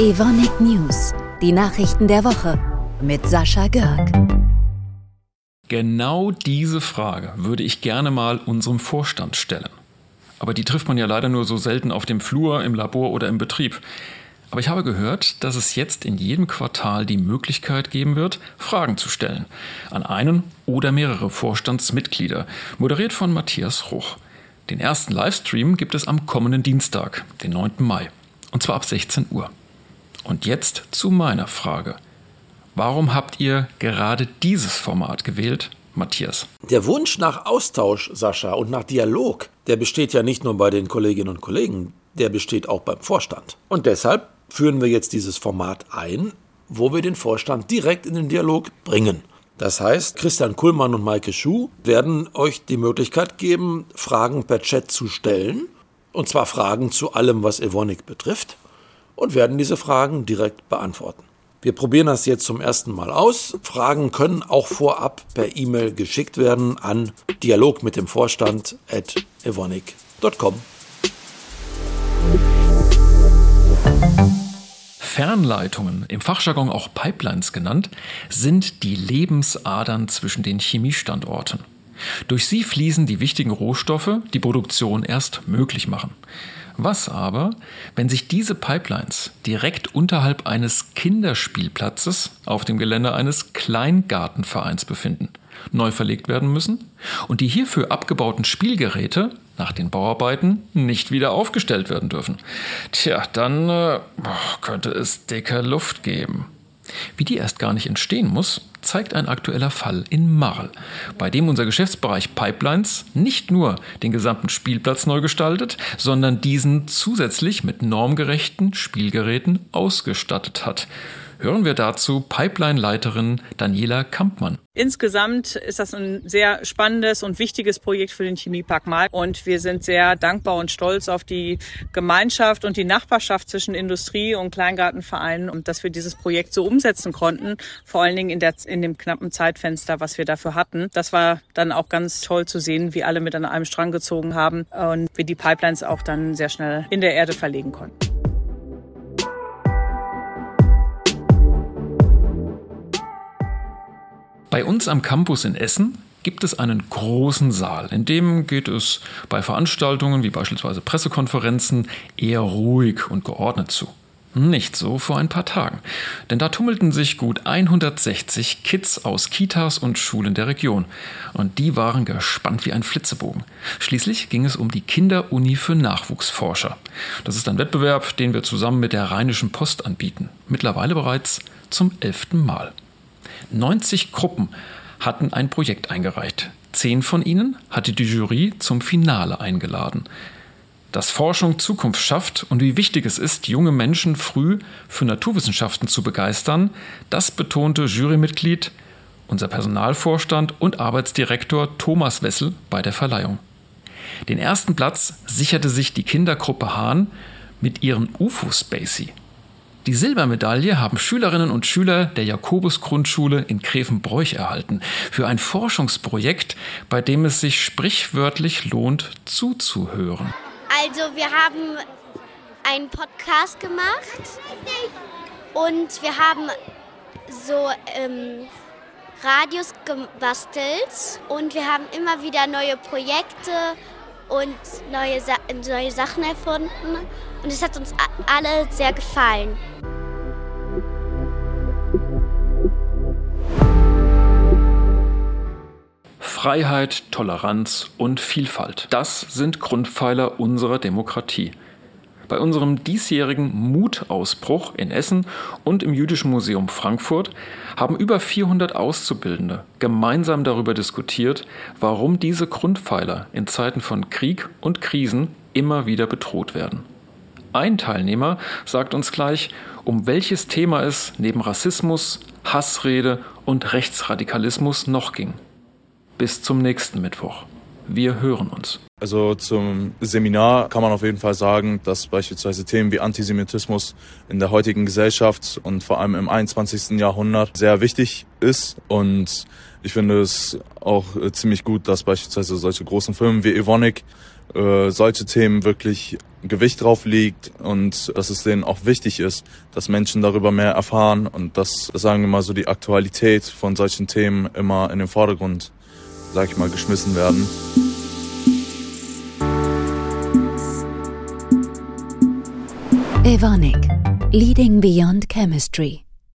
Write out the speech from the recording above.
Evonik News, die Nachrichten der Woche mit Sascha Görg. Genau diese Frage würde ich gerne mal unserem Vorstand stellen. Aber die trifft man ja leider nur so selten auf dem Flur, im Labor oder im Betrieb. Aber ich habe gehört, dass es jetzt in jedem Quartal die Möglichkeit geben wird, Fragen zu stellen. An einen oder mehrere Vorstandsmitglieder, moderiert von Matthias Ruch. Den ersten Livestream gibt es am kommenden Dienstag, den 9. Mai. Und zwar ab 16 Uhr. Und jetzt zu meiner Frage. Warum habt ihr gerade dieses Format gewählt, Matthias? Der Wunsch nach Austausch, Sascha, und nach Dialog, der besteht ja nicht nur bei den Kolleginnen und Kollegen, der besteht auch beim Vorstand. Und deshalb führen wir jetzt dieses Format ein, wo wir den Vorstand direkt in den Dialog bringen. Das heißt, Christian Kuhlmann und Maike Schuh werden euch die Möglichkeit geben, Fragen per Chat zu stellen. Und zwar Fragen zu allem, was Evonik betrifft und werden diese Fragen direkt beantworten. Wir probieren das jetzt zum ersten Mal aus. Fragen können auch vorab per E-Mail geschickt werden an dialog mit dem Vorstand at evonik.com. Fernleitungen, im Fachjargon auch Pipelines genannt, sind die Lebensadern zwischen den Chemiestandorten. Durch sie fließen die wichtigen Rohstoffe, die Produktion erst möglich machen. Was aber, wenn sich diese Pipelines direkt unterhalb eines Kinderspielplatzes auf dem Gelände eines Kleingartenvereins befinden, neu verlegt werden müssen und die hierfür abgebauten Spielgeräte nach den Bauarbeiten nicht wieder aufgestellt werden dürfen? Tja, dann äh, könnte es dicke Luft geben. Wie die erst gar nicht entstehen muss, zeigt ein aktueller Fall in Marl, bei dem unser Geschäftsbereich Pipelines nicht nur den gesamten Spielplatz neu gestaltet, sondern diesen zusätzlich mit normgerechten Spielgeräten ausgestattet hat. Hören wir dazu Pipeline-Leiterin Daniela Kampmann. Insgesamt ist das ein sehr spannendes und wichtiges Projekt für den Chemiepark Mal und wir sind sehr dankbar und stolz auf die Gemeinschaft und die Nachbarschaft zwischen Industrie und Kleingartenvereinen und dass wir dieses Projekt so umsetzen konnten, vor allen Dingen in, der, in dem knappen Zeitfenster, was wir dafür hatten. Das war dann auch ganz toll zu sehen, wie alle mit an einem Strang gezogen haben und wir die Pipelines auch dann sehr schnell in der Erde verlegen konnten. Bei uns am Campus in Essen gibt es einen großen Saal. In dem geht es bei Veranstaltungen wie beispielsweise Pressekonferenzen eher ruhig und geordnet zu. Nicht so vor ein paar Tagen. Denn da tummelten sich gut 160 Kids aus Kitas und Schulen der Region. Und die waren gespannt wie ein Flitzebogen. Schließlich ging es um die Kinderuni für Nachwuchsforscher. Das ist ein Wettbewerb, den wir zusammen mit der Rheinischen Post anbieten. Mittlerweile bereits zum elften Mal. 90 Gruppen hatten ein Projekt eingereicht. Zehn von ihnen hatte die Jury zum Finale eingeladen. Dass Forschung Zukunft schafft und wie wichtig es ist, junge Menschen früh für Naturwissenschaften zu begeistern, das betonte Jurymitglied, unser Personalvorstand und Arbeitsdirektor Thomas Wessel bei der Verleihung. Den ersten Platz sicherte sich die Kindergruppe Hahn mit ihren UFO Spacey. Die Silbermedaille haben Schülerinnen und Schüler der Jakobus-Grundschule in Grevenbroich erhalten für ein Forschungsprojekt, bei dem es sich sprichwörtlich lohnt, zuzuhören. Also wir haben einen Podcast gemacht und wir haben so ähm, Radios gebastelt und wir haben immer wieder neue Projekte und neue, Sa neue Sachen erfunden und es hat uns alle sehr gefallen. Freiheit, Toleranz und Vielfalt. Das sind Grundpfeiler unserer Demokratie. Bei unserem diesjährigen Mutausbruch in Essen und im Jüdischen Museum Frankfurt haben über 400 Auszubildende gemeinsam darüber diskutiert, warum diese Grundpfeiler in Zeiten von Krieg und Krisen immer wieder bedroht werden. Ein Teilnehmer sagt uns gleich, um welches Thema es neben Rassismus, Hassrede und Rechtsradikalismus noch ging. Bis zum nächsten Mittwoch. Wir hören uns. Also zum Seminar kann man auf jeden Fall sagen, dass beispielsweise Themen wie Antisemitismus in der heutigen Gesellschaft und vor allem im 21. Jahrhundert sehr wichtig ist. Und ich finde es auch ziemlich gut, dass beispielsweise solche großen Firmen wie Evonik äh, solche Themen wirklich Gewicht drauf liegt und dass es denen auch wichtig ist, dass Menschen darüber mehr erfahren und dass, sagen wir mal so, die Aktualität von solchen Themen immer in den Vordergrund, sag ich mal, geschmissen werden. Evonik, Leading Beyond Chemistry.